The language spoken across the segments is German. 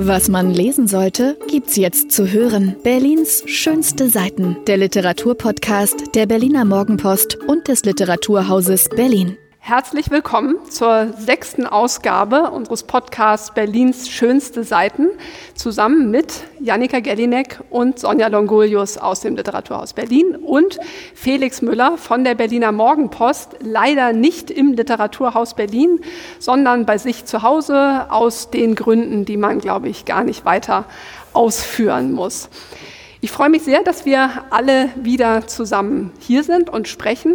Was man lesen sollte, gibt's jetzt zu hören. Berlins schönste Seiten. Der Literaturpodcast der Berliner Morgenpost und des Literaturhauses Berlin. Herzlich willkommen zur sechsten Ausgabe unseres Podcasts Berlins schönste Seiten, zusammen mit Janika Gellinek und Sonja Longolius aus dem Literaturhaus Berlin und Felix Müller von der Berliner Morgenpost, leider nicht im Literaturhaus Berlin, sondern bei sich zu Hause aus den Gründen, die man, glaube ich, gar nicht weiter ausführen muss. Ich freue mich sehr, dass wir alle wieder zusammen hier sind und sprechen.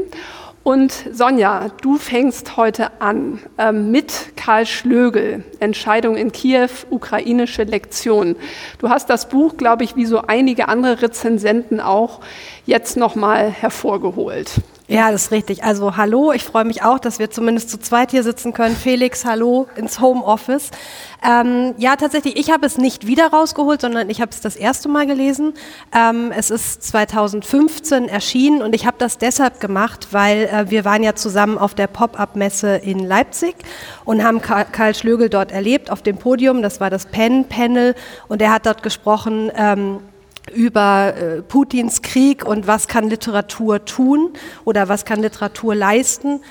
Und Sonja, du fängst heute an ähm, mit Karl Schlögel, Entscheidung in Kiew, ukrainische Lektion. Du hast das Buch, glaube ich, wie so einige andere Rezensenten auch, jetzt nochmal hervorgeholt. Ja, das ist richtig. Also hallo, ich freue mich auch, dass wir zumindest zu zweit hier sitzen können. Felix, hallo ins Homeoffice. Ähm, ja, tatsächlich, ich habe es nicht wieder rausgeholt, sondern ich habe es das erste Mal gelesen. Ähm, es ist 2015 erschienen und ich habe das deshalb gemacht, weil äh, wir waren ja zusammen auf der Pop-up-Messe in Leipzig und haben Karl Schlögel dort erlebt auf dem Podium. Das war das Pen-Panel und er hat dort gesprochen. Ähm, über äh, Putins Krieg und was kann Literatur tun oder was kann Literatur leisten.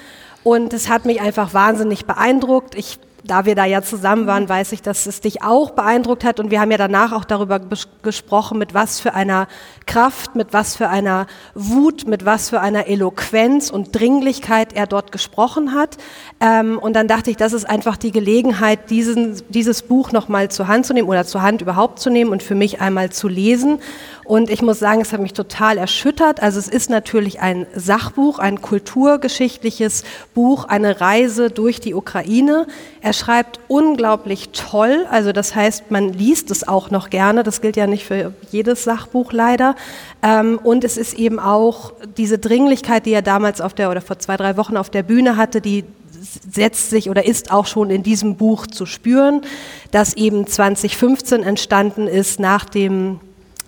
Und es hat mich einfach wahnsinnig beeindruckt. Ich da wir da ja zusammen waren, weiß ich, dass es dich auch beeindruckt hat. Und wir haben ja danach auch darüber gesprochen, mit was für einer Kraft, mit was für einer Wut, mit was für einer Eloquenz und Dringlichkeit er dort gesprochen hat. Ähm, und dann dachte ich, das ist einfach die Gelegenheit, diesen, dieses Buch nochmal zur Hand zu nehmen oder zur Hand überhaupt zu nehmen und für mich einmal zu lesen. Und ich muss sagen, es hat mich total erschüttert. Also es ist natürlich ein Sachbuch, ein kulturgeschichtliches Buch, eine Reise durch die Ukraine. Er schreibt unglaublich toll. Also das heißt, man liest es auch noch gerne. Das gilt ja nicht für jedes Sachbuch leider. Ähm, und es ist eben auch diese Dringlichkeit, die er damals auf der oder vor zwei, drei Wochen auf der Bühne hatte, die setzt sich oder ist auch schon in diesem Buch zu spüren, das eben 2015 entstanden ist nach dem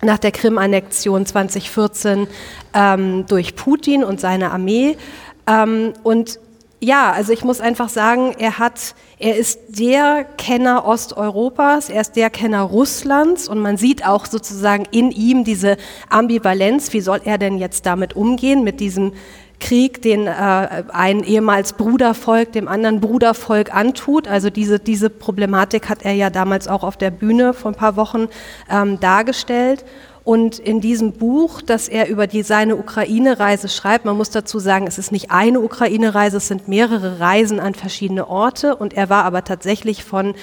nach der Krim-Annexion 2014 ähm, durch Putin und seine Armee. Ähm, und ja, also ich muss einfach sagen, er hat, er ist der Kenner Osteuropas, er ist der Kenner Russlands und man sieht auch sozusagen in ihm diese Ambivalenz. Wie soll er denn jetzt damit umgehen mit diesem Krieg, den äh, ein ehemals Brudervolk dem anderen Brudervolk antut. Also diese, diese Problematik hat er ja damals auch auf der Bühne vor ein paar Wochen ähm, dargestellt. Und in diesem Buch, das er über die, seine Ukraine-Reise schreibt, man muss dazu sagen, es ist nicht eine Ukraine-Reise, es sind mehrere Reisen an verschiedene Orte. Und er war aber tatsächlich von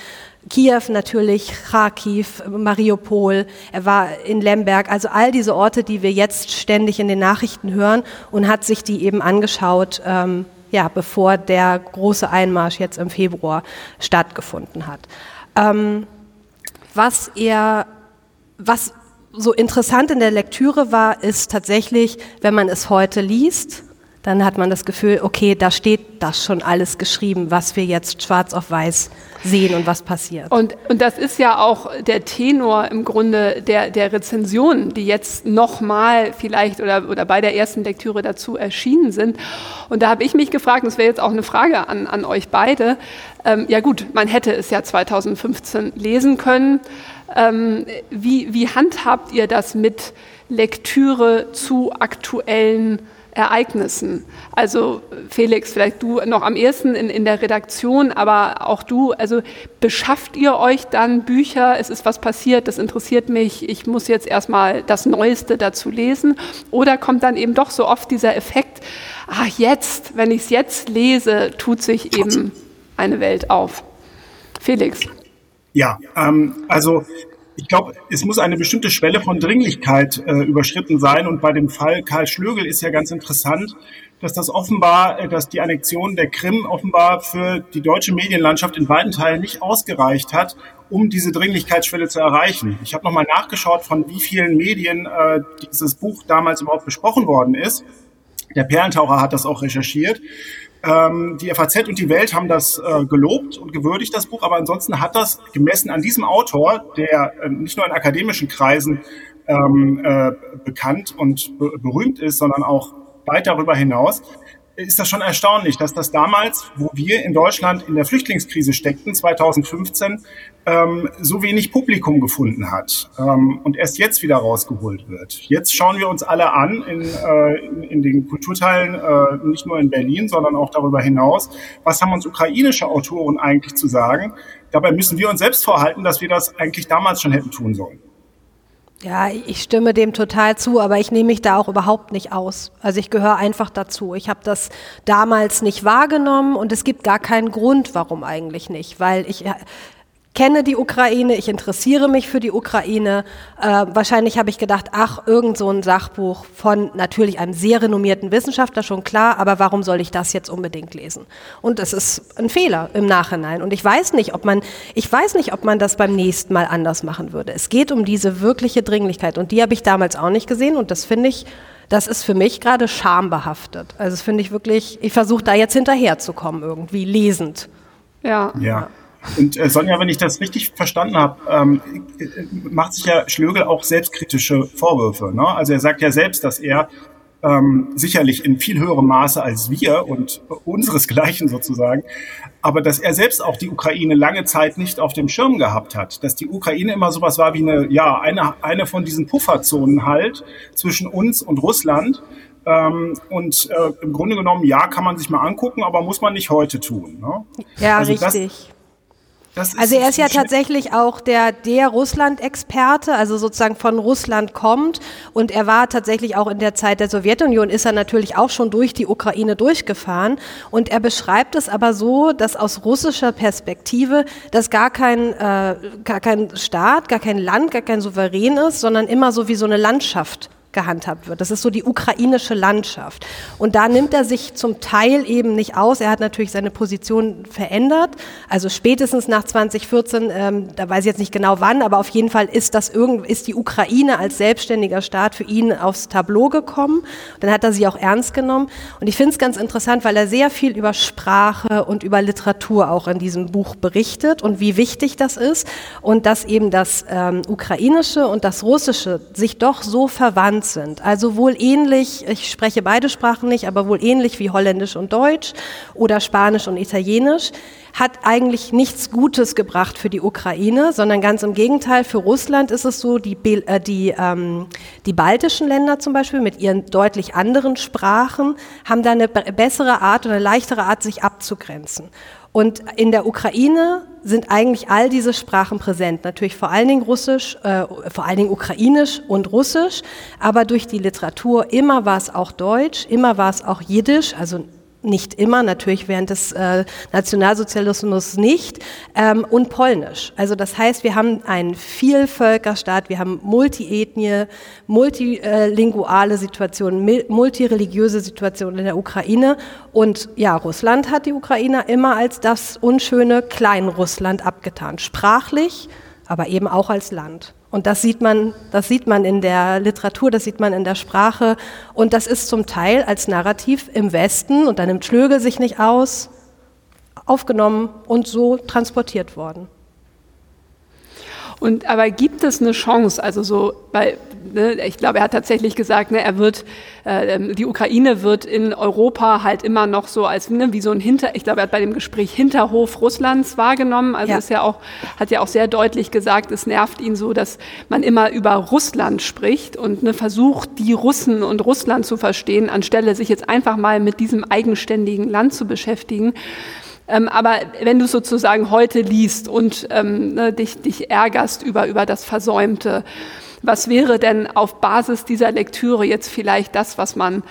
Kiew natürlich, Kharkiv, Mariupol, er war in Lemberg, also all diese Orte, die wir jetzt ständig in den Nachrichten hören und hat sich die eben angeschaut, ähm, ja, bevor der große Einmarsch jetzt im Februar stattgefunden hat. Ähm, was er, was so interessant in der Lektüre war, ist tatsächlich, wenn man es heute liest, dann hat man das Gefühl, okay, da steht das schon alles geschrieben, was wir jetzt schwarz auf weiß sehen und was passiert. Und, und das ist ja auch der Tenor im Grunde der, der Rezensionen, die jetzt nochmal vielleicht oder, oder bei der ersten Lektüre dazu erschienen sind. Und da habe ich mich gefragt, das wäre jetzt auch eine Frage an, an euch beide, ähm, ja gut, man hätte es ja 2015 lesen können. Ähm, wie, wie handhabt ihr das mit Lektüre zu aktuellen Ereignissen. Also Felix, vielleicht du noch am ersten in, in der Redaktion, aber auch du, also beschafft ihr euch dann Bücher, es ist was passiert, das interessiert mich, ich muss jetzt erstmal das Neueste dazu lesen oder kommt dann eben doch so oft dieser Effekt, ach jetzt, wenn ich es jetzt lese, tut sich eben eine Welt auf. Felix. Ja, ähm, also ich glaube, es muss eine bestimmte Schwelle von Dringlichkeit äh, überschritten sein. Und bei dem Fall Karl Schlögel ist ja ganz interessant, dass das offenbar, äh, dass die Annexion der Krim offenbar für die deutsche Medienlandschaft in beiden Teilen nicht ausgereicht hat, um diese Dringlichkeitsschwelle zu erreichen. Ich habe nochmal nachgeschaut, von wie vielen Medien äh, dieses Buch damals überhaupt besprochen worden ist. Der Perlentaucher hat das auch recherchiert. Ähm, die FAZ und die Welt haben das äh, gelobt und gewürdigt, das Buch, aber ansonsten hat das gemessen an diesem Autor, der äh, nicht nur in akademischen Kreisen ähm, äh, bekannt und be berühmt ist, sondern auch weit darüber hinaus, ist das schon erstaunlich, dass das damals, wo wir in Deutschland in der Flüchtlingskrise steckten, 2015, ähm, so wenig Publikum gefunden hat ähm, und erst jetzt wieder rausgeholt wird. Jetzt schauen wir uns alle an in, äh, in, in den Kulturteilen, äh, nicht nur in Berlin, sondern auch darüber hinaus, was haben uns ukrainische Autoren eigentlich zu sagen. Dabei müssen wir uns selbst vorhalten, dass wir das eigentlich damals schon hätten tun sollen. Ja, ich stimme dem total zu, aber ich nehme mich da auch überhaupt nicht aus. Also ich gehöre einfach dazu. Ich habe das damals nicht wahrgenommen und es gibt gar keinen Grund, warum eigentlich nicht, weil ich kenne die Ukraine, ich interessiere mich für die Ukraine. Äh, wahrscheinlich habe ich gedacht, ach, irgend so ein Sachbuch von natürlich einem sehr renommierten Wissenschaftler, schon klar, aber warum soll ich das jetzt unbedingt lesen? Und es ist ein Fehler im Nachhinein. Und ich weiß nicht, ob man, ich weiß nicht, ob man das beim nächsten Mal anders machen würde. Es geht um diese wirkliche Dringlichkeit und die habe ich damals auch nicht gesehen und das finde ich, das ist für mich gerade schambehaftet. Also das finde ich wirklich, ich versuche da jetzt hinterherzukommen irgendwie, lesend. Ja. Ja. Und äh, Sonja, wenn ich das richtig verstanden habe, ähm, macht sich ja Schlögel auch selbstkritische Vorwürfe. Ne? Also er sagt ja selbst, dass er ähm, sicherlich in viel höherem Maße als wir und unseresgleichen sozusagen, aber dass er selbst auch die Ukraine lange Zeit nicht auf dem Schirm gehabt hat, dass die Ukraine immer sowas war wie eine, ja, eine, eine von diesen Pufferzonen halt zwischen uns und Russland. Ähm, und äh, im Grunde genommen, ja, kann man sich mal angucken, aber muss man nicht heute tun. Ne? Ja, also richtig. Das, also er ist ja tatsächlich auch der, der Russland-Experte, also sozusagen von Russland kommt. Und er war tatsächlich auch in der Zeit der Sowjetunion, ist er natürlich auch schon durch die Ukraine durchgefahren. Und er beschreibt es aber so, dass aus russischer Perspektive das gar kein, äh, gar kein Staat, gar kein Land, gar kein Souverän ist, sondern immer so wie so eine Landschaft gehandhabt wird. Das ist so die ukrainische Landschaft. Und da nimmt er sich zum Teil eben nicht aus. Er hat natürlich seine Position verändert. Also spätestens nach 2014, ähm, da weiß ich jetzt nicht genau wann, aber auf jeden Fall ist das irgend, ist die Ukraine als selbstständiger Staat für ihn aufs Tableau gekommen. Dann hat er sie auch ernst genommen. Und ich finde es ganz interessant, weil er sehr viel über Sprache und über Literatur auch in diesem Buch berichtet und wie wichtig das ist und dass eben das ähm, ukrainische und das russische sich doch so verwandt verwandt sind. Also wohl ähnlich, ich spreche beide Sprachen nicht, aber wohl ähnlich wie Holländisch und Deutsch oder Spanisch und Italienisch, hat eigentlich nichts Gutes gebracht für die Ukraine, sondern ganz im Gegenteil, für Russland ist es so, die, äh, die, ähm, die baltischen Länder zum Beispiel mit ihren deutlich anderen Sprachen haben da eine bessere Art oder eine leichtere Art, sich abzugrenzen. Und in der Ukraine sind eigentlich all diese Sprachen präsent. Natürlich vor allen Dingen Russisch, äh, vor allen Dingen Ukrainisch und Russisch, aber durch die Literatur immer war es auch Deutsch, immer war es auch Jiddisch, also nicht immer, natürlich während des äh, Nationalsozialismus nicht, ähm, und Polnisch. Also das heißt, wir haben einen Vielvölkerstaat, wir haben Multiethnie, multilinguale Situationen, multireligiöse Situationen in der Ukraine. Und ja, Russland hat die Ukraine immer als das unschöne Kleinrussland abgetan, sprachlich, aber eben auch als Land. Und das sieht man, das sieht man in der Literatur, das sieht man in der Sprache. Und das ist zum Teil als Narrativ im Westen, und da nimmt Schlögel sich nicht aus, aufgenommen und so transportiert worden. Und aber gibt es eine Chance, also so, weil ne, ich glaube, er hat tatsächlich gesagt, ne, er wird, äh, ähm, die Ukraine wird in Europa halt immer noch so als ne, wie so ein Hinter, ich glaube, er hat bei dem Gespräch Hinterhof Russlands wahrgenommen. Also ja. ist ja auch, hat ja auch sehr deutlich gesagt, es nervt ihn so, dass man immer über Russland spricht und ne, versucht, die Russen und Russland zu verstehen, anstelle sich jetzt einfach mal mit diesem eigenständigen Land zu beschäftigen. Ähm, aber wenn du sozusagen heute liest und ähm, ne, dich, dich ärgerst über, über das Versäumte, was wäre denn auf Basis dieser Lektüre jetzt vielleicht das, was man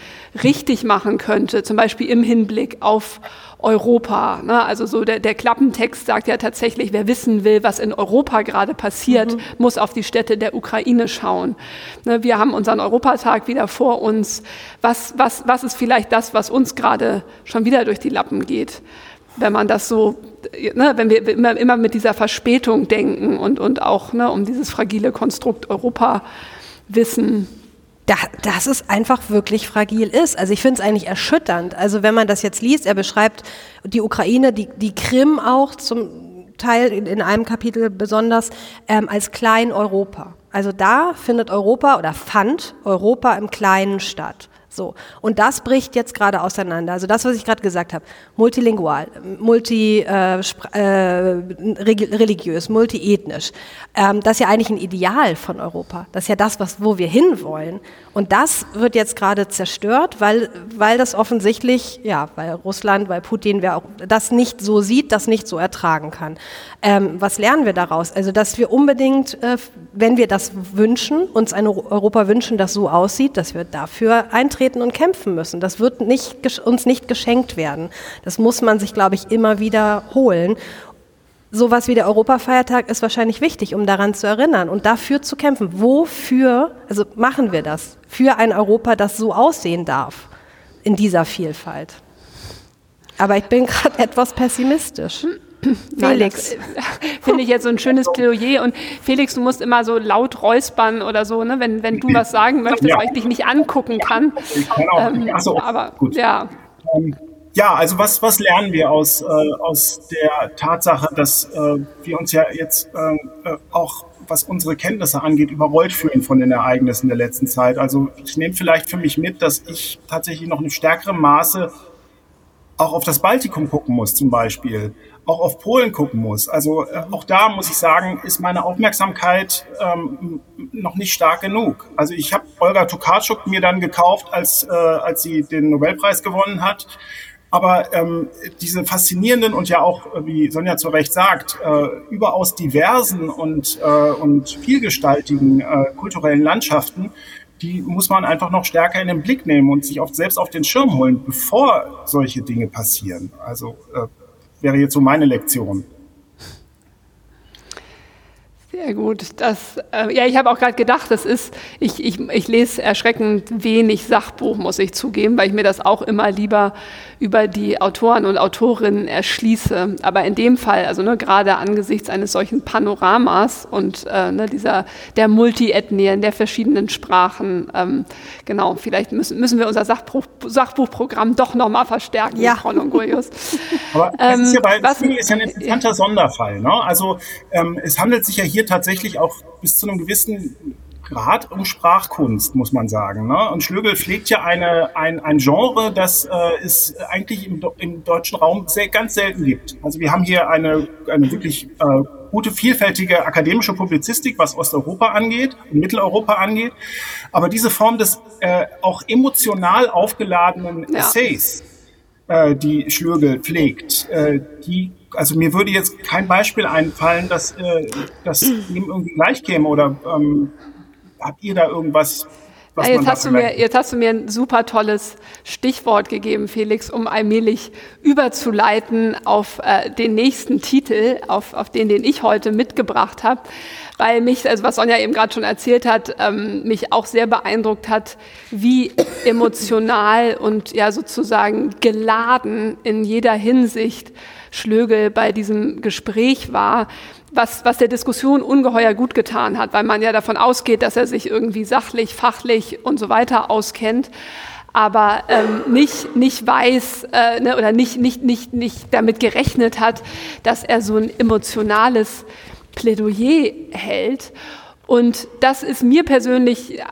richtig machen könnte, zum Beispiel im Hinblick auf Europa. Ne? Also so der, der Klappentext sagt ja tatsächlich, wer wissen will, was in Europa gerade passiert, mhm. muss auf die Städte der Ukraine schauen. Ne? Wir haben unseren Europatag wieder vor uns. Was, was, was ist vielleicht das, was uns gerade schon wieder durch die Lappen geht? Wenn man das so, ne, wenn wir immer, immer mit dieser Verspätung denken und, und auch ne, um dieses fragile Konstrukt Europa wissen. Da, dass es einfach wirklich fragil ist. Also ich finde es eigentlich erschütternd. Also wenn man das jetzt liest, er beschreibt die Ukraine, die, die Krim auch zum Teil in, in einem Kapitel besonders ähm, als Klein Europa. Also da findet Europa oder fand Europa im Kleinen statt. So. Und das bricht jetzt gerade auseinander. Also das, was ich gerade gesagt habe. Multilingual, multireligiös, äh, äh, multiethnisch. Ähm, das ist ja eigentlich ein Ideal von Europa. Das ist ja das, was, wo wir hinwollen. Und das wird jetzt gerade zerstört, weil, weil das offensichtlich, ja, weil Russland, weil Putin, wer auch das nicht so sieht, das nicht so ertragen kann. Ähm, was lernen wir daraus? Also, dass wir unbedingt, äh, wenn wir das wünschen, uns ein Europa wünschen, das so aussieht, dass wir dafür eintreten und kämpfen müssen. Das wird nicht, uns nicht geschenkt werden. Das muss man sich, glaube ich, immer wieder holen sowas wie der Europafeiertag ist wahrscheinlich wichtig, um daran zu erinnern und dafür zu kämpfen. Wofür, also machen wir das? Für ein Europa, das so aussehen darf in dieser Vielfalt. Aber ich bin gerade etwas pessimistisch. Felix. Finde ich jetzt so ein schönes Plädoyer. Und Felix, du musst immer so laut räuspern oder so, ne? wenn, wenn du was sagen möchtest, ja. weil ich dich nicht angucken kann. Ich kann auch. Ähm, Achso, aber gut. Ja. Ähm, ja, also was, was lernen wir aus, äh, aus der Tatsache, dass äh, wir uns ja jetzt äh, äh, auch, was unsere Kenntnisse angeht, überrollt fühlen von den Ereignissen der letzten Zeit? Also ich nehme vielleicht für mich mit, dass ich tatsächlich noch in stärkerem Maße auch auf das Baltikum gucken muss zum Beispiel, auch auf Polen gucken muss. Also äh, auch da muss ich sagen, ist meine Aufmerksamkeit ähm, noch nicht stark genug. Also ich habe Olga Tokarczuk mir dann gekauft, als, äh, als sie den Nobelpreis gewonnen hat. Aber ähm, diese faszinierenden und ja auch, wie Sonja zu Recht sagt, äh, überaus diversen und, äh, und vielgestaltigen äh, kulturellen Landschaften, die muss man einfach noch stärker in den Blick nehmen und sich oft selbst auf den Schirm holen, bevor solche Dinge passieren. Also äh, wäre jetzt so meine Lektion. Sehr gut. Das, äh, ja, ich habe auch gerade gedacht, das ist, ich, ich, ich lese erschreckend wenig Sachbuch, muss ich zugeben, weil ich mir das auch immer lieber über die Autoren und Autorinnen erschließe. Aber in dem Fall, also ne, gerade angesichts eines solchen Panoramas und äh, ne, dieser der Multiethnien, der verschiedenen Sprachen, ähm, genau, vielleicht müssen, müssen wir unser Sachbuch, Sachbuchprogramm doch nochmal verstärken, ja. Frau Longorius. Aber das ist ja, bei, ähm, was, ist ja ein interessanter ja. Sonderfall. Ne? Also ähm, es handelt sich ja hier tatsächlich auch bis zu einem gewissen Grad um Sprachkunst, muss man sagen. Ne? Und Schlögel pflegt ja eine, ein, ein Genre, das äh, es eigentlich im, im deutschen Raum sehr, ganz selten gibt. Also wir haben hier eine, eine wirklich äh, gute, vielfältige akademische Publizistik, was Osteuropa angeht und Mitteleuropa angeht. Aber diese Form des äh, auch emotional aufgeladenen ja. Essays, äh, die Schlögel pflegt, äh, die also mir würde jetzt kein Beispiel einfallen, dass äh, das ihm irgendwie gleich käme oder ähm, habt ihr da irgendwas? Ja, jetzt, hast du mir, jetzt hast du mir ein super tolles Stichwort gegeben, Felix, um allmählich überzuleiten auf äh, den nächsten Titel, auf, auf den, den ich heute mitgebracht habe, weil mich, also was Sonja eben gerade schon erzählt hat, ähm, mich auch sehr beeindruckt hat, wie emotional und ja sozusagen geladen in jeder Hinsicht Schlögel bei diesem Gespräch war, was, was der Diskussion ungeheuer gut getan hat, weil man ja davon ausgeht, dass er sich irgendwie sachlich, fachlich und so weiter auskennt aber ähm, nicht, nicht weiß äh, ne, oder nicht, nicht, nicht, nicht damit gerechnet hat, dass er so ein emotionales Plädoyer hält. Und das ist mir persönlich äh,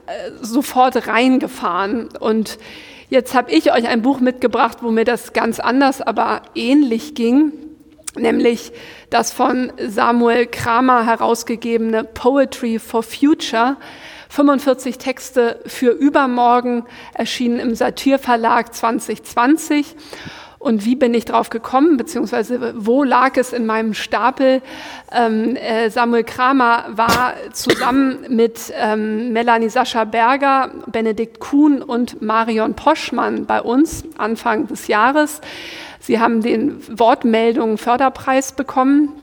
sofort reingefahren. Und Jetzt habe ich euch ein Buch mitgebracht, wo mir das ganz anders, aber ähnlich ging, nämlich das von Samuel Kramer herausgegebene Poetry for Future. 45 Texte für übermorgen erschienen im Satyrverlag 2020. Und wie bin ich drauf gekommen, beziehungsweise wo lag es in meinem Stapel? Ähm, äh, Samuel Kramer war zusammen mit ähm, Melanie Sascha Berger, Benedikt Kuhn und Marion Poschmann bei uns Anfang des Jahres. Sie haben den Wortmeldungen Förderpreis bekommen.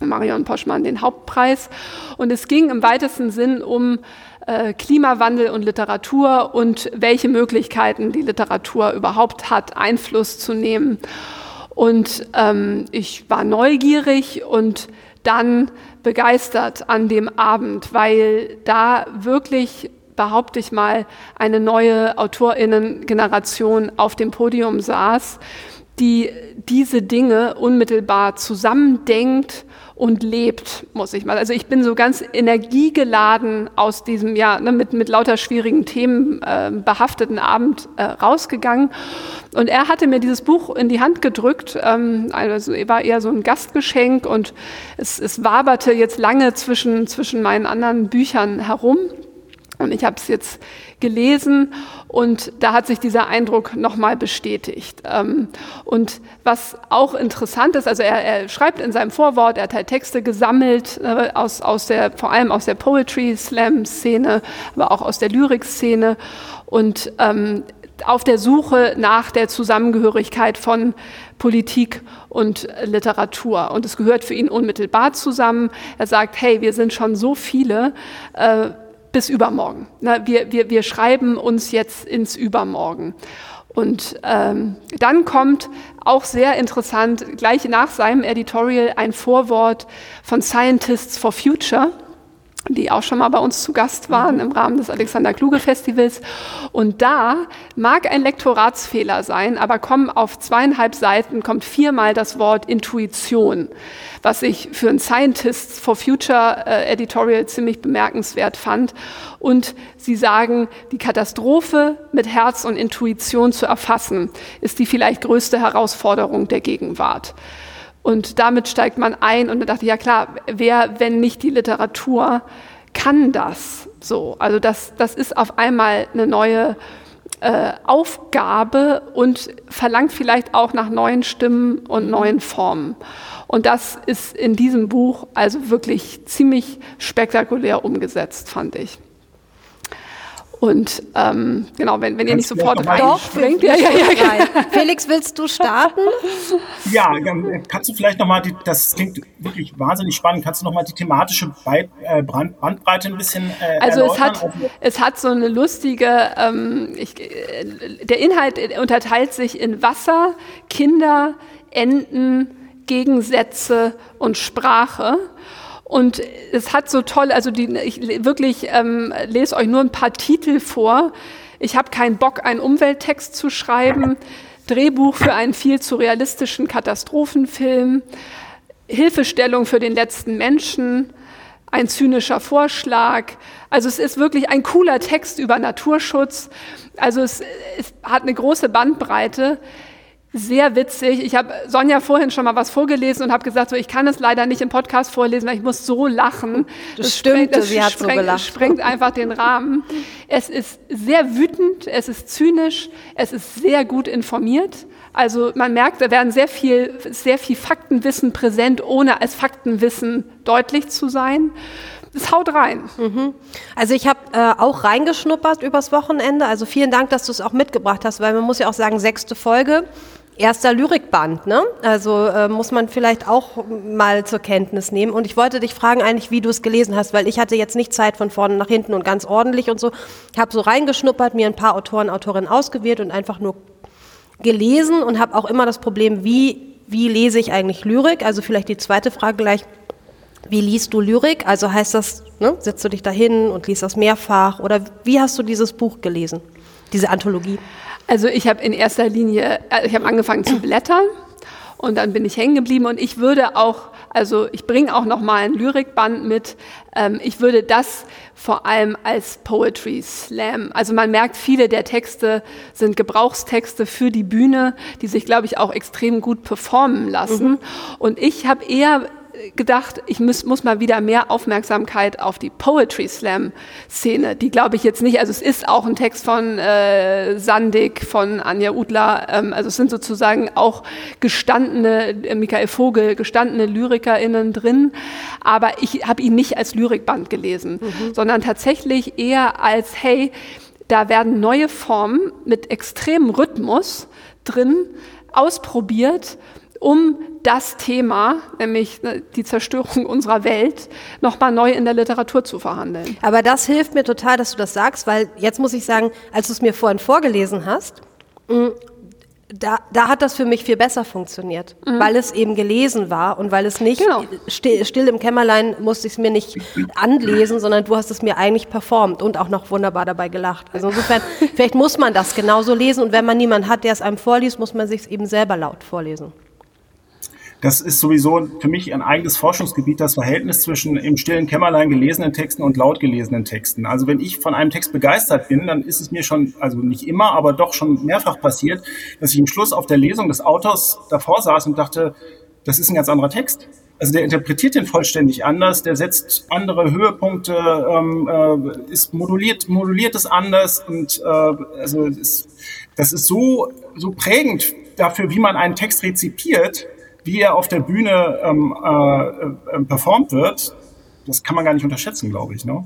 Marion Poschmann den Hauptpreis. Und es ging im weitesten Sinn um äh, Klimawandel und Literatur und welche Möglichkeiten die Literatur überhaupt hat, Einfluss zu nehmen. Und ähm, ich war neugierig und dann begeistert an dem Abend, weil da wirklich, behaupte ich mal, eine neue Autorinnengeneration auf dem Podium saß, die diese Dinge unmittelbar zusammendenkt und lebt, muss ich mal. Also ich bin so ganz energiegeladen aus diesem, ja, ne, mit, mit lauter schwierigen Themen äh, behafteten Abend äh, rausgegangen. Und er hatte mir dieses Buch in die Hand gedrückt. Ähm, also war eher so ein Gastgeschenk und es, es waberte jetzt lange zwischen, zwischen meinen anderen Büchern herum. Und ich habe es jetzt gelesen und da hat sich dieser Eindruck nochmal bestätigt. Ähm, und was auch interessant ist, also er, er, schreibt in seinem Vorwort, er hat halt Texte gesammelt, äh, aus, aus der, vor allem aus der Poetry-Slam-Szene, aber auch aus der Lyrik-Szene und ähm, auf der Suche nach der Zusammengehörigkeit von Politik und Literatur. Und es gehört für ihn unmittelbar zusammen. Er sagt, hey, wir sind schon so viele, äh, bis übermorgen. Na, wir, wir, wir schreiben uns jetzt ins Übermorgen. Und ähm, dann kommt auch sehr interessant, gleich nach seinem Editorial ein Vorwort von Scientists for Future die auch schon mal bei uns zu Gast waren im Rahmen des Alexander Kluge Festivals. Und da mag ein Lektoratsfehler sein, aber kommen auf zweieinhalb Seiten, kommt viermal das Wort Intuition, was ich für ein Scientists for Future äh, Editorial ziemlich bemerkenswert fand. Und sie sagen, die Katastrophe mit Herz und Intuition zu erfassen, ist die vielleicht größte Herausforderung der Gegenwart. Und damit steigt man ein und dann dachte ja klar, wer, wenn nicht die Literatur, kann das so? Also das, das ist auf einmal eine neue äh, Aufgabe und verlangt vielleicht auch nach neuen Stimmen und neuen Formen. Und das ist in diesem Buch also wirklich ziemlich spektakulär umgesetzt, fand ich. Und ähm, genau, wenn, wenn ihr nicht sofort reinspringt. Ja, ja, ja, ja. Felix, willst du starten? Ja, kannst du vielleicht nochmal, das klingt wirklich wahnsinnig spannend, kannst du nochmal die thematische äh, Bandbreite ein bisschen äh, Also es hat, also es hat so eine lustige, ähm, ich, äh, der Inhalt unterteilt sich in Wasser, Kinder, Enten, Gegensätze und Sprache. Und es hat so toll, also die, ich wirklich ähm, lese euch nur ein paar Titel vor. Ich habe keinen Bock, einen Umwelttext zu schreiben. Drehbuch für einen viel zu realistischen Katastrophenfilm. Hilfestellung für den letzten Menschen. Ein zynischer Vorschlag. Also es ist wirklich ein cooler Text über Naturschutz. Also es, es hat eine große Bandbreite sehr witzig. Ich habe Sonja vorhin schon mal was vorgelesen und habe gesagt, so, ich kann es leider nicht im Podcast vorlesen, weil ich muss so lachen. Das, das stimmt, das sie hat sprengt, so gelacht. sprengt einfach den Rahmen. Es ist sehr wütend, es ist zynisch, es ist sehr gut informiert. Also man merkt, da werden sehr viel, sehr viel Faktenwissen präsent, ohne als Faktenwissen deutlich zu sein. Es haut rein. Mhm. Also ich habe äh, auch reingeschnuppert übers Wochenende. Also vielen Dank, dass du es auch mitgebracht hast, weil man muss ja auch sagen, sechste Folge erster Lyrikband, ne? Also äh, muss man vielleicht auch mal zur Kenntnis nehmen. Und ich wollte dich fragen eigentlich, wie du es gelesen hast, weil ich hatte jetzt nicht Zeit von vorne nach hinten und ganz ordentlich und so. Ich habe so reingeschnuppert, mir ein paar Autoren, Autorinnen ausgewählt und einfach nur gelesen und habe auch immer das Problem, wie, wie lese ich eigentlich Lyrik? Also vielleicht die zweite Frage gleich. Wie liest du Lyrik? Also heißt das, ne, setzt du dich dahin und liest das mehrfach? Oder wie hast du dieses Buch gelesen, diese Anthologie? Also ich habe in erster Linie, äh, ich habe angefangen zu blättern und dann bin ich hängen geblieben und ich würde auch, also ich bringe auch noch mal ein Lyrikband mit. Ähm, ich würde das vor allem als Poetry Slam. Also man merkt, viele der Texte sind Gebrauchstexte für die Bühne, die sich, glaube ich, auch extrem gut performen lassen. Mhm. Und ich habe eher gedacht, ich muss, muss mal wieder mehr Aufmerksamkeit auf die Poetry Slam Szene, die glaube ich jetzt nicht, also es ist auch ein Text von äh, Sandig, von Anja Udler, ähm, also es sind sozusagen auch gestandene, äh, Michael Vogel, gestandene LyrikerInnen drin, aber ich habe ihn nicht als Lyrikband gelesen, mhm. sondern tatsächlich eher als, hey, da werden neue Formen mit extremem Rhythmus drin ausprobiert um das Thema, nämlich ne, die Zerstörung unserer Welt, nochmal neu in der Literatur zu verhandeln. Aber das hilft mir total, dass du das sagst, weil jetzt muss ich sagen, als du es mir vorhin vorgelesen hast, mm, da, da hat das für mich viel besser funktioniert, mhm. weil es eben gelesen war und weil es nicht genau. still, still, im Kämmerlein musste ich es mir nicht anlesen, sondern du hast es mir eigentlich performt und auch noch wunderbar dabei gelacht. Also insofern, vielleicht muss man das genauso lesen und wenn man niemanden hat, der es einem vorliest, muss man sich es eben selber laut vorlesen das ist sowieso für mich ein eigenes Forschungsgebiet, das Verhältnis zwischen im stillen Kämmerlein gelesenen Texten und laut gelesenen Texten. Also wenn ich von einem Text begeistert bin, dann ist es mir schon, also nicht immer, aber doch schon mehrfach passiert, dass ich im Schluss auf der Lesung des Autors davor saß und dachte, das ist ein ganz anderer Text. Also der interpretiert den vollständig anders, der setzt andere Höhepunkte, ähm, äh, ist moduliert, moduliert es anders und äh, also ist, das ist so so prägend dafür, wie man einen Text rezipiert, wie er auf der Bühne ähm, äh, äh, performt wird, das kann man gar nicht unterschätzen, glaube ich. Ne?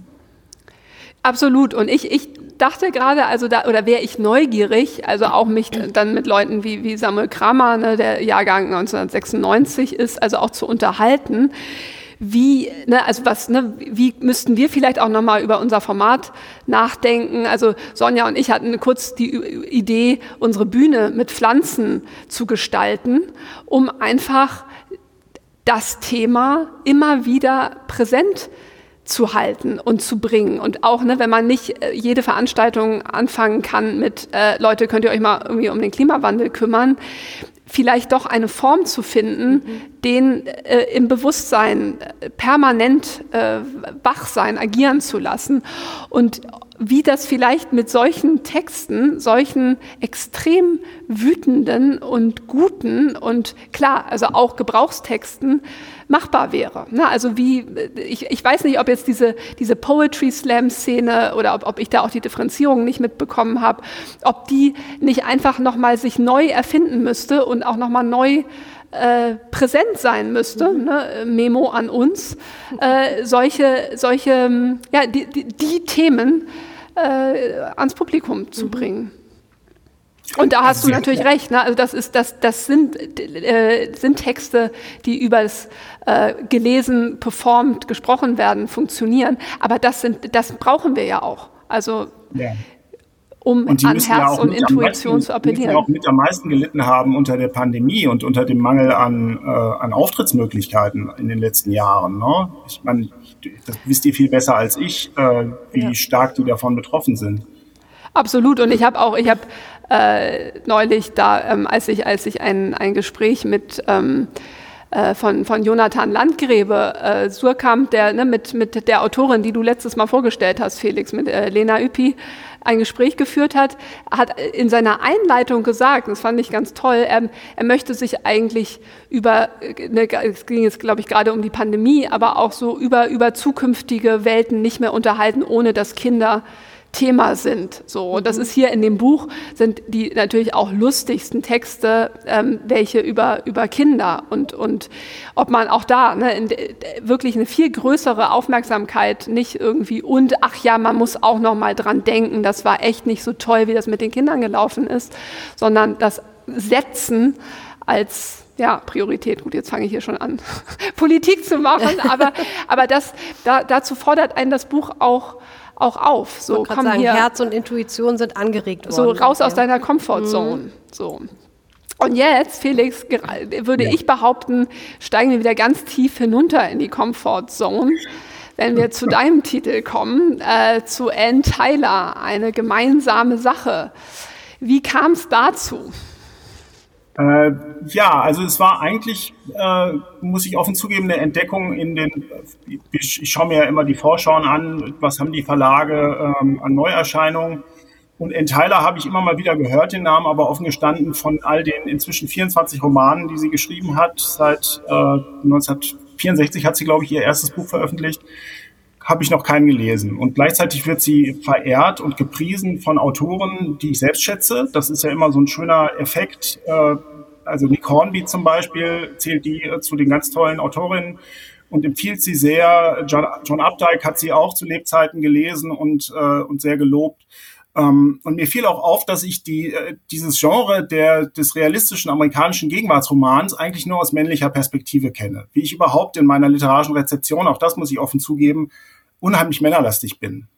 Absolut. Und ich, ich dachte gerade, also da, oder wäre ich neugierig, also auch mich dann mit Leuten wie, wie Samuel Kramer, ne, der Jahrgang 1996 ist, also auch zu unterhalten wie, ne, also was, ne, wie müssten wir vielleicht auch nochmal über unser Format nachdenken? Also Sonja und ich hatten kurz die Idee, unsere Bühne mit Pflanzen zu gestalten, um einfach das Thema immer wieder präsent zu halten und zu bringen. Und auch, ne, wenn man nicht äh, jede Veranstaltung anfangen kann mit, äh, Leute, könnt ihr euch mal irgendwie um den Klimawandel kümmern, vielleicht doch eine Form zu finden, mhm. den äh, im Bewusstsein äh, permanent äh, wach sein, agieren zu lassen. Und wie das vielleicht mit solchen Texten, solchen extrem wütenden und guten und klar, also auch Gebrauchstexten machbar wäre. Na, also wie, ich, ich weiß nicht, ob jetzt diese, diese Poetry Slam Szene oder ob, ob ich da auch die Differenzierung nicht mitbekommen habe, ob die nicht einfach nochmal sich neu erfinden müsste und auch nochmal neu äh, präsent sein müsste, mhm. ne, Memo an uns, äh, solche, solche, ja, die, die, die Themen äh, ans Publikum zu mhm. bringen. Und da hast du natürlich recht. Ne? Also das ist, das, das sind, äh, sind Texte, die übers äh, gelesen, performt, gesprochen werden, funktionieren. Aber das sind, das brauchen wir ja auch. Also ja. um an Herz ja und Intuition meisten, zu appellieren. Die auch mit am meisten gelitten haben unter der Pandemie und unter dem Mangel an, äh, an Auftrittsmöglichkeiten in den letzten Jahren. Ne? Ich meine, das wisst ihr viel besser als ich, äh, wie ja. stark die davon betroffen sind. Absolut. Und ich habe auch, ich habe äh, neulich da, ähm, als ich, als ich ein, ein Gespräch mit ähm, äh, von, von Jonathan Landgräbe, äh, Surkamp, der ne, mit, mit der Autorin, die du letztes Mal vorgestellt hast, Felix, mit äh, Lena Üppi, ein Gespräch geführt hat, hat in seiner Einleitung gesagt, das fand ich ganz toll, er, er möchte sich eigentlich über, ne, es ging jetzt glaube ich gerade um die Pandemie, aber auch so über, über zukünftige Welten nicht mehr unterhalten, ohne dass Kinder Thema sind. So, und das mhm. ist hier in dem Buch sind die natürlich auch lustigsten Texte, ähm, welche über über Kinder und und ob man auch da ne, in, wirklich eine viel größere Aufmerksamkeit nicht irgendwie und ach ja, man muss auch noch mal dran denken, das war echt nicht so toll, wie das mit den Kindern gelaufen ist, sondern das Setzen als ja, Priorität, gut, jetzt fange ich hier schon an, Politik zu machen, aber, aber das, da, dazu fordert einen das Buch auch auch auf. So, komm sagen, hier. Herz und Intuition sind angeregt worden. So raus aus deiner Comfortzone. Mhm. So. Und jetzt, Felix, würde ja. ich behaupten, steigen wir wieder ganz tief hinunter in die Comfortzone, wenn wir zu deinem Titel kommen, äh, zu Anne Tyler, eine gemeinsame Sache. Wie kam es dazu? Äh, ja, also es war eigentlich, äh, muss ich offen zugeben, eine Entdeckung in den, ich, ich schaue mir ja immer die Vorschauen an, was haben die Verlage ähm, an Neuerscheinungen. Und Enteiler habe ich immer mal wieder gehört, den Namen, aber offen gestanden von all den inzwischen 24 Romanen, die sie geschrieben hat. Seit äh, 1964 hat sie, glaube ich, ihr erstes Buch veröffentlicht habe ich noch keinen gelesen. Und gleichzeitig wird sie verehrt und gepriesen von Autoren, die ich selbst schätze. Das ist ja immer so ein schöner Effekt. Äh, also Nick Hornby zum Beispiel zählt die äh, zu den ganz tollen Autorinnen und empfiehlt sie sehr. John, Updike hat sie auch zu Lebzeiten gelesen und, äh, und sehr gelobt. Ähm, und mir fiel auch auf, dass ich die, dieses Genre der, des realistischen amerikanischen Gegenwartsromans eigentlich nur aus männlicher Perspektive kenne. Wie ich überhaupt in meiner literarischen Rezeption, auch das muss ich offen zugeben, unheimlich männerlastig bin.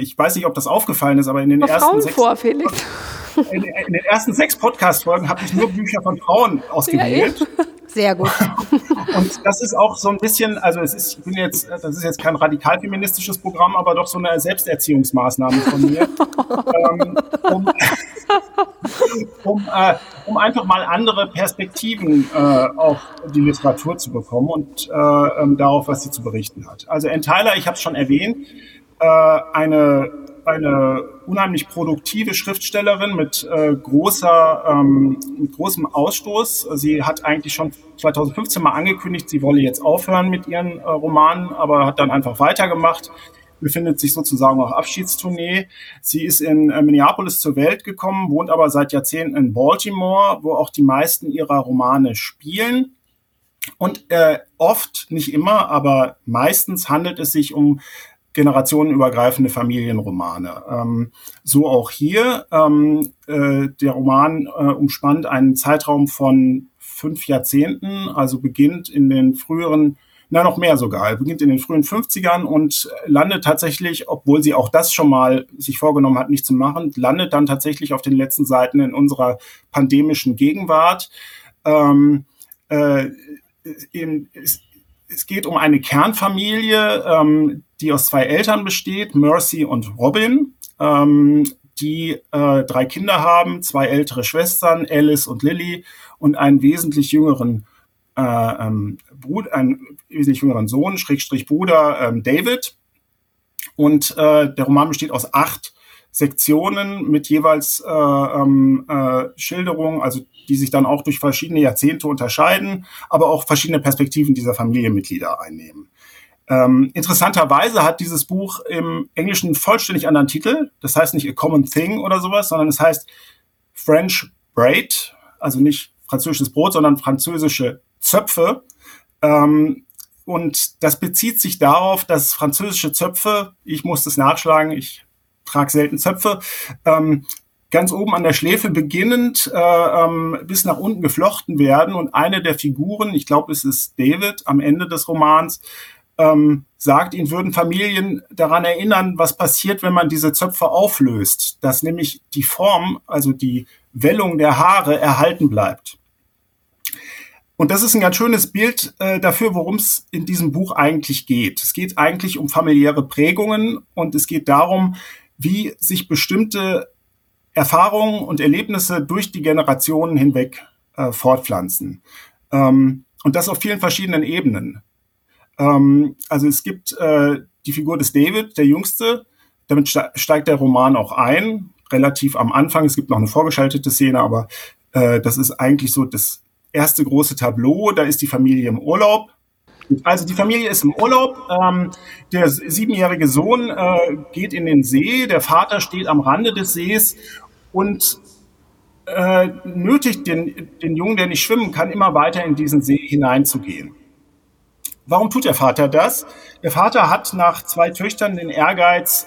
Ich weiß nicht, ob das aufgefallen ist, aber in den Vor ersten Frauen sechs vor, Felix. in, in den ersten sechs Podcast-Folgen habe ich nur Bücher von Frauen ausgewählt. Ja, Sehr gut. Und das ist auch so ein bisschen, also es ist, ich bin jetzt, das ist jetzt kein radikal feministisches Programm, aber doch so eine Selbsterziehungsmaßnahme von mir, ähm, um, um, äh, um, einfach mal andere Perspektiven äh, auf die Literatur zu bekommen und äh, ähm, darauf, was sie zu berichten hat. Also Ann Tyler, ich habe es schon erwähnt, äh, eine eine unheimlich produktive Schriftstellerin mit äh, großer, ähm, mit großem Ausstoß. Sie hat eigentlich schon 2015 mal angekündigt, sie wolle jetzt aufhören mit ihren äh, Romanen, aber hat dann einfach weitergemacht. Befindet sich sozusagen auf Abschiedstournee. Sie ist in äh, Minneapolis zur Welt gekommen, wohnt aber seit Jahrzehnten in Baltimore, wo auch die meisten ihrer Romane spielen. Und äh, oft, nicht immer, aber meistens handelt es sich um generationenübergreifende Familienromane. Ähm, so auch hier. Ähm, äh, der Roman äh, umspannt einen Zeitraum von fünf Jahrzehnten, also beginnt in den früheren, na noch mehr sogar, beginnt in den frühen 50ern und landet tatsächlich, obwohl sie auch das schon mal sich vorgenommen hat, nicht zu machen, landet dann tatsächlich auf den letzten Seiten in unserer pandemischen Gegenwart. Ähm, äh, in, es, es geht um eine Kernfamilie, ähm, die aus zwei Eltern besteht, Mercy und Robin, ähm, die äh, drei Kinder haben, zwei ältere Schwestern, Alice und Lily, und einen wesentlich jüngeren äh, ähm, Bruder, einen wesentlich jüngeren Sohn, Schrägstrich Bruder, ähm, David. Und äh, der Roman besteht aus acht Sektionen mit jeweils äh, ähm, äh, Schilderungen, also die sich dann auch durch verschiedene Jahrzehnte unterscheiden, aber auch verschiedene Perspektiven dieser Familienmitglieder einnehmen. Ähm, interessanterweise hat dieses Buch im Englischen vollständig anderen Titel. Das heißt nicht A Common Thing oder sowas, sondern es heißt French Braid, also nicht französisches Brot, sondern französische Zöpfe. Ähm, und das bezieht sich darauf, dass französische Zöpfe, ich muss das nachschlagen, ich trage selten Zöpfe, ähm, ganz oben an der Schläfe beginnend äh, ähm, bis nach unten geflochten werden. Und eine der Figuren, ich glaube, es ist David am Ende des Romans, ähm, sagt, ihn würden Familien daran erinnern, was passiert, wenn man diese Zöpfe auflöst, dass nämlich die Form, also die Wellung der Haare erhalten bleibt. Und das ist ein ganz schönes Bild äh, dafür, worum es in diesem Buch eigentlich geht. Es geht eigentlich um familiäre Prägungen und es geht darum, wie sich bestimmte Erfahrungen und Erlebnisse durch die Generationen hinweg äh, fortpflanzen. Ähm, und das auf vielen verschiedenen Ebenen. Ähm, also es gibt äh, die Figur des David, der Jüngste. Damit steigt der Roman auch ein, relativ am Anfang. Es gibt noch eine vorgeschaltete Szene, aber äh, das ist eigentlich so das erste große Tableau. Da ist die Familie im Urlaub. Also die Familie ist im Urlaub. Ähm, der siebenjährige Sohn äh, geht in den See. Der Vater steht am Rande des Sees und äh, nötigt den, den Jungen, der nicht schwimmen kann, immer weiter in diesen See hineinzugehen. Warum tut der Vater das? Der Vater hat nach zwei Töchtern den Ehrgeiz,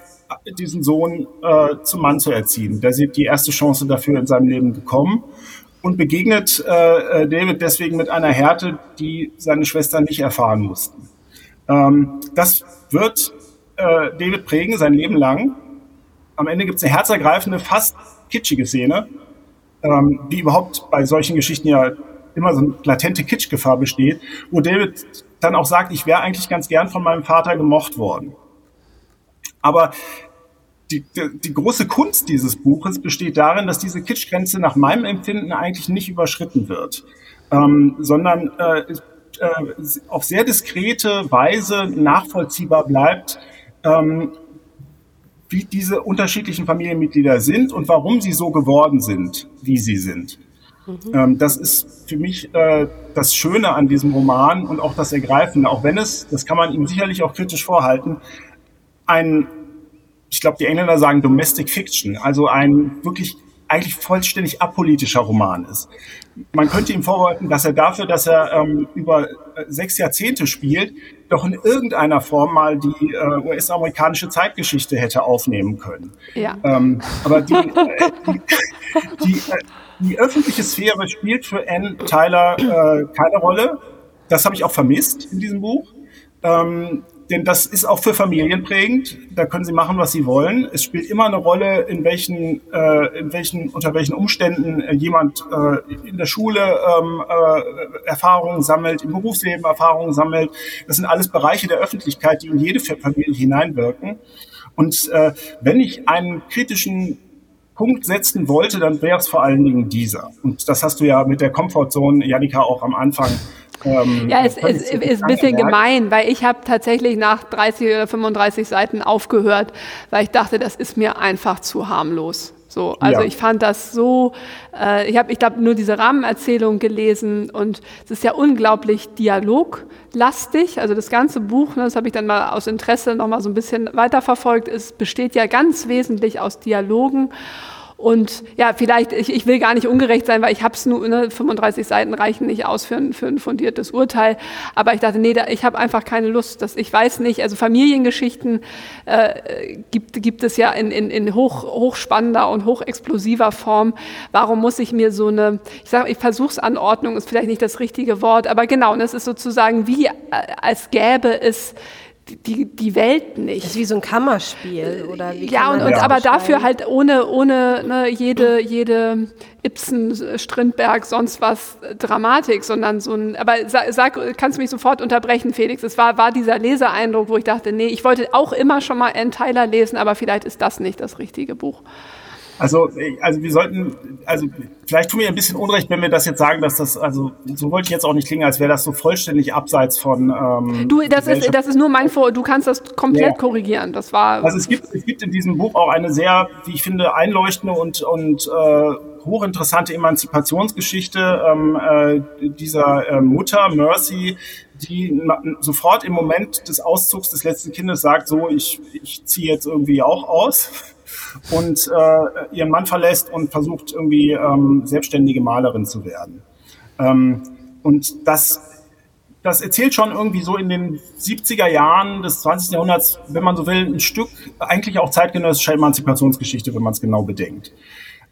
diesen Sohn äh, zum Mann zu erziehen. Da sieht die erste Chance dafür in seinem Leben gekommen und begegnet äh, äh, David deswegen mit einer Härte, die seine Schwestern nicht erfahren mussten. Ähm, das wird äh, David prägen sein Leben lang. Am Ende gibt es eine herzergreifende, fast kitschige Szene, ähm, wie überhaupt bei solchen Geschichten ja immer so eine latente Kitschgefahr besteht, wo David dann auch sagt, ich wäre eigentlich ganz gern von meinem Vater gemocht worden. Aber die, die, die, große Kunst dieses Buches besteht darin, dass diese Kitschgrenze nach meinem Empfinden eigentlich nicht überschritten wird, ähm, sondern äh, äh, auf sehr diskrete Weise nachvollziehbar bleibt, ähm, wie diese unterschiedlichen Familienmitglieder sind und warum sie so geworden sind, wie sie sind. Mhm. Ähm, das ist für mich äh, das Schöne an diesem Roman und auch das Ergreifende, auch wenn es, das kann man ihm sicherlich auch kritisch vorhalten, ein ich glaube, die Engländer sagen Domestic Fiction, also ein wirklich eigentlich vollständig apolitischer Roman ist. Man könnte ihm vorwerfen, dass er dafür, dass er ähm, über äh, sechs Jahrzehnte spielt, doch in irgendeiner Form mal die äh, US-amerikanische Zeitgeschichte hätte aufnehmen können. Ja. Ähm, aber die, äh, die, die, äh, die, öffentliche Sphäre spielt für Anne Tyler äh, keine Rolle. Das habe ich auch vermisst in diesem Buch. Ähm, denn das ist auch für Familien prägend. Da können sie machen, was sie wollen. Es spielt immer eine Rolle, in welchen, äh, in welchen, unter welchen Umständen äh, jemand äh, in der Schule ähm, äh, Erfahrungen sammelt, im Berufsleben Erfahrungen sammelt. Das sind alles Bereiche der Öffentlichkeit, die in jede Familie hineinwirken. Und äh, wenn ich einen kritischen Punkt setzen wollte, dann wäre es vor allen Dingen dieser. Und das hast du ja mit der Comfortzone, Janika, auch am Anfang ähm, ja, es, es ist ein bisschen gemein, weil ich habe tatsächlich nach 30 oder 35 Seiten aufgehört, weil ich dachte, das ist mir einfach zu harmlos. So, also ja. ich fand das so, äh, ich habe, ich glaube, nur diese Rahmenerzählung gelesen und es ist ja unglaublich dialoglastig. Also das ganze Buch, ne, das habe ich dann mal aus Interesse noch mal so ein bisschen weiterverfolgt, es besteht ja ganz wesentlich aus Dialogen und ja, vielleicht, ich, ich will gar nicht ungerecht sein, weil ich habe es nur, ne, 35 Seiten reichen nicht aus für ein, für ein fundiertes Urteil. Aber ich dachte, nee, da, ich habe einfach keine Lust. Dass, ich weiß nicht, also Familiengeschichten äh, gibt, gibt es ja in, in, in hoch, hochspannender und hochexplosiver Form. Warum muss ich mir so eine, ich sage, ich Versuchsanordnung ist vielleicht nicht das richtige Wort, aber genau, das ist sozusagen wie, äh, als gäbe es die, die Welt nicht. Das ist wie so ein Kammerspiel oder wie Ja, und, und aber dafür halt ohne, ohne ne, jede, jede Ibsen, Strindberg, sonst was Dramatik, sondern so ein, aber sag, sag, kannst du mich sofort unterbrechen, Felix? Es war, war dieser Leseeindruck, wo ich dachte, nee, ich wollte auch immer schon mal Ann Tyler lesen, aber vielleicht ist das nicht das richtige Buch. Also, also wir sollten, also vielleicht tun wir ein bisschen Unrecht, wenn wir das jetzt sagen, dass das, also so wollte ich jetzt auch nicht klingen, als wäre das so vollständig abseits von. Ähm, du, das ist, das ist nur mein Vor. Du kannst das komplett ja. korrigieren. Das war. Also es gibt, es gibt in diesem Buch auch eine sehr, wie ich finde, einleuchtende und und äh, hochinteressante Emanzipationsgeschichte ähm, äh, dieser äh, Mutter Mercy, die sofort im Moment des Auszugs des letzten Kindes sagt, so ich ich ziehe jetzt irgendwie auch aus und äh, ihren Mann verlässt und versucht irgendwie ähm, selbstständige Malerin zu werden. Ähm, und das, das erzählt schon irgendwie so in den 70er Jahren des 20. Jahrhunderts, wenn man so will, ein Stück eigentlich auch zeitgenössischer Emanzipationsgeschichte, wenn man es genau bedenkt.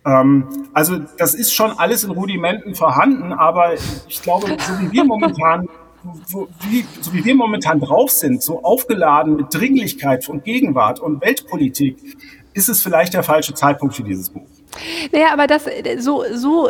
Ähm, also das ist schon alles in Rudimenten vorhanden, aber ich glaube, so wie wir momentan wo, wie, so wie wir momentan drauf sind, so aufgeladen mit Dringlichkeit und Gegenwart und Weltpolitik, ist es vielleicht der falsche Zeitpunkt für dieses Buch. Naja, aber das so, so,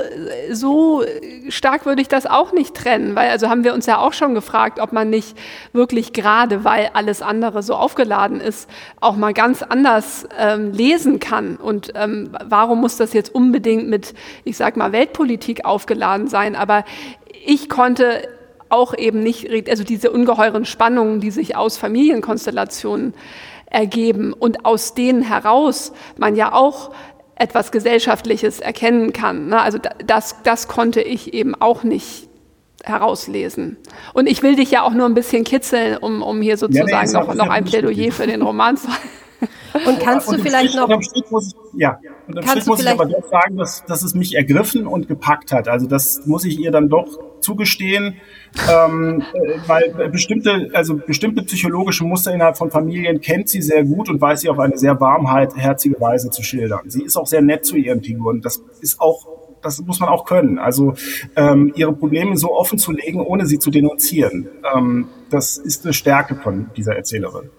so stark würde ich das auch nicht trennen, weil also haben wir uns ja auch schon gefragt, ob man nicht wirklich gerade, weil alles andere so aufgeladen ist, auch mal ganz anders ähm, lesen kann. Und ähm, warum muss das jetzt unbedingt mit, ich sag mal, Weltpolitik aufgeladen sein? Aber ich konnte auch eben nicht, also diese ungeheuren Spannungen, die sich aus Familienkonstellationen ergeben und aus denen heraus man ja auch etwas Gesellschaftliches erkennen kann. Ne? Also das, das konnte ich eben auch nicht herauslesen. Und ich will dich ja auch nur ein bisschen kitzeln, um, um hier sozusagen ja, nee, noch, noch ein Plädoyer für den Roman zu Und kannst du vielleicht noch. Muss, ja, unterm Strich muss ich aber doch sagen, dass, dass es mich ergriffen und gepackt hat. Also das muss ich ihr dann doch zugestehen, ähm, äh, weil bestimmte, also bestimmte psychologische Muster innerhalb von Familien kennt sie sehr gut und weiß sie auf eine sehr warmherzige Weise zu schildern. Sie ist auch sehr nett zu ihren Figuren. Das ist auch das muss man auch können. Also ähm, ihre Probleme so offen zu legen, ohne sie zu denunzieren. Ähm, das ist eine Stärke von dieser Erzählerin.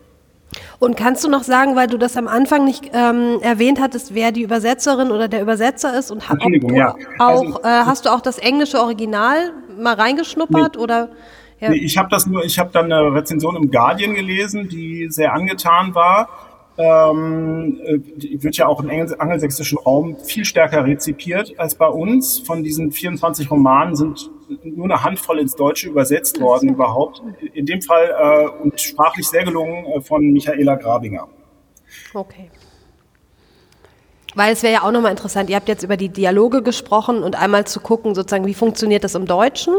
Und kannst du noch sagen, weil du das am Anfang nicht ähm, erwähnt hattest, wer die Übersetzerin oder der Übersetzer ist und ob du ja. auch also, äh, hast du auch das englische Original mal reingeschnuppert nee. oder? Ja. Nee, ich habe das nur, ich habe dann eine Rezension im Guardian gelesen, die sehr angetan war ähm, äh, wird ja auch im angelsächsischen Raum viel stärker rezipiert als bei uns. Von diesen 24 Romanen sind nur eine Handvoll ins Deutsche übersetzt worden überhaupt. In dem Fall äh, und sprachlich sehr gelungen äh, von Michaela Grabinger. Okay. Weil es wäre ja auch nochmal interessant, ihr habt jetzt über die Dialoge gesprochen und einmal zu gucken, sozusagen, wie funktioniert das im Deutschen,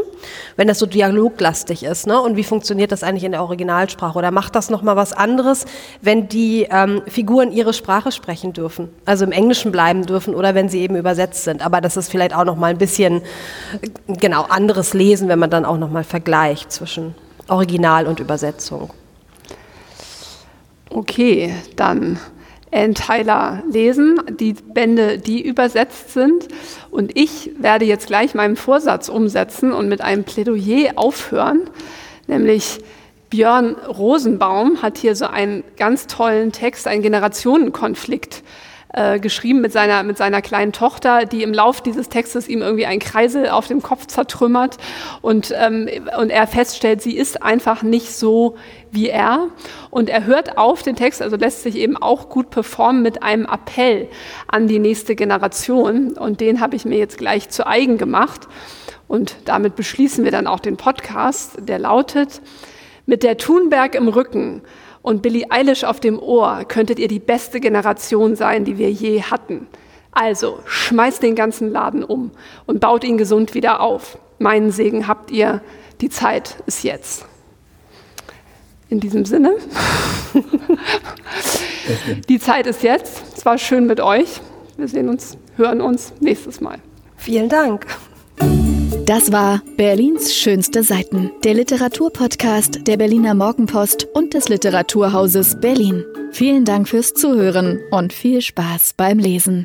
wenn das so dialoglastig ist, ne? Und wie funktioniert das eigentlich in der Originalsprache? Oder macht das nochmal was anderes, wenn die ähm, Figuren ihre Sprache sprechen dürfen, also im Englischen bleiben dürfen oder wenn sie eben übersetzt sind? Aber das ist vielleicht auch nochmal ein bisschen, genau, anderes Lesen, wenn man dann auch nochmal vergleicht zwischen Original und Übersetzung. Okay, dann Ann Tyler lesen, die Bände, die übersetzt sind. Und ich werde jetzt gleich meinen Vorsatz umsetzen und mit einem Plädoyer aufhören, nämlich Björn Rosenbaum hat hier so einen ganz tollen Text, einen Generationenkonflikt äh, geschrieben mit seiner, mit seiner kleinen Tochter, die im Lauf dieses Textes ihm irgendwie einen Kreisel auf dem Kopf zertrümmert und, ähm, und er feststellt, sie ist einfach nicht so wie er. Und er hört auf den Text, also lässt sich eben auch gut performen mit einem Appell an die nächste Generation. Und den habe ich mir jetzt gleich zu eigen gemacht. Und damit beschließen wir dann auch den Podcast, der lautet, mit der Thunberg im Rücken und Billie Eilish auf dem Ohr könntet ihr die beste Generation sein, die wir je hatten. Also schmeißt den ganzen Laden um und baut ihn gesund wieder auf. Meinen Segen habt ihr, die Zeit ist jetzt. In diesem Sinne, die Zeit ist jetzt. Es war schön mit euch. Wir sehen uns, hören uns nächstes Mal. Vielen Dank. Das war Berlins schönste Seiten, der Literaturpodcast der Berliner Morgenpost und des Literaturhauses Berlin. Vielen Dank fürs Zuhören und viel Spaß beim Lesen.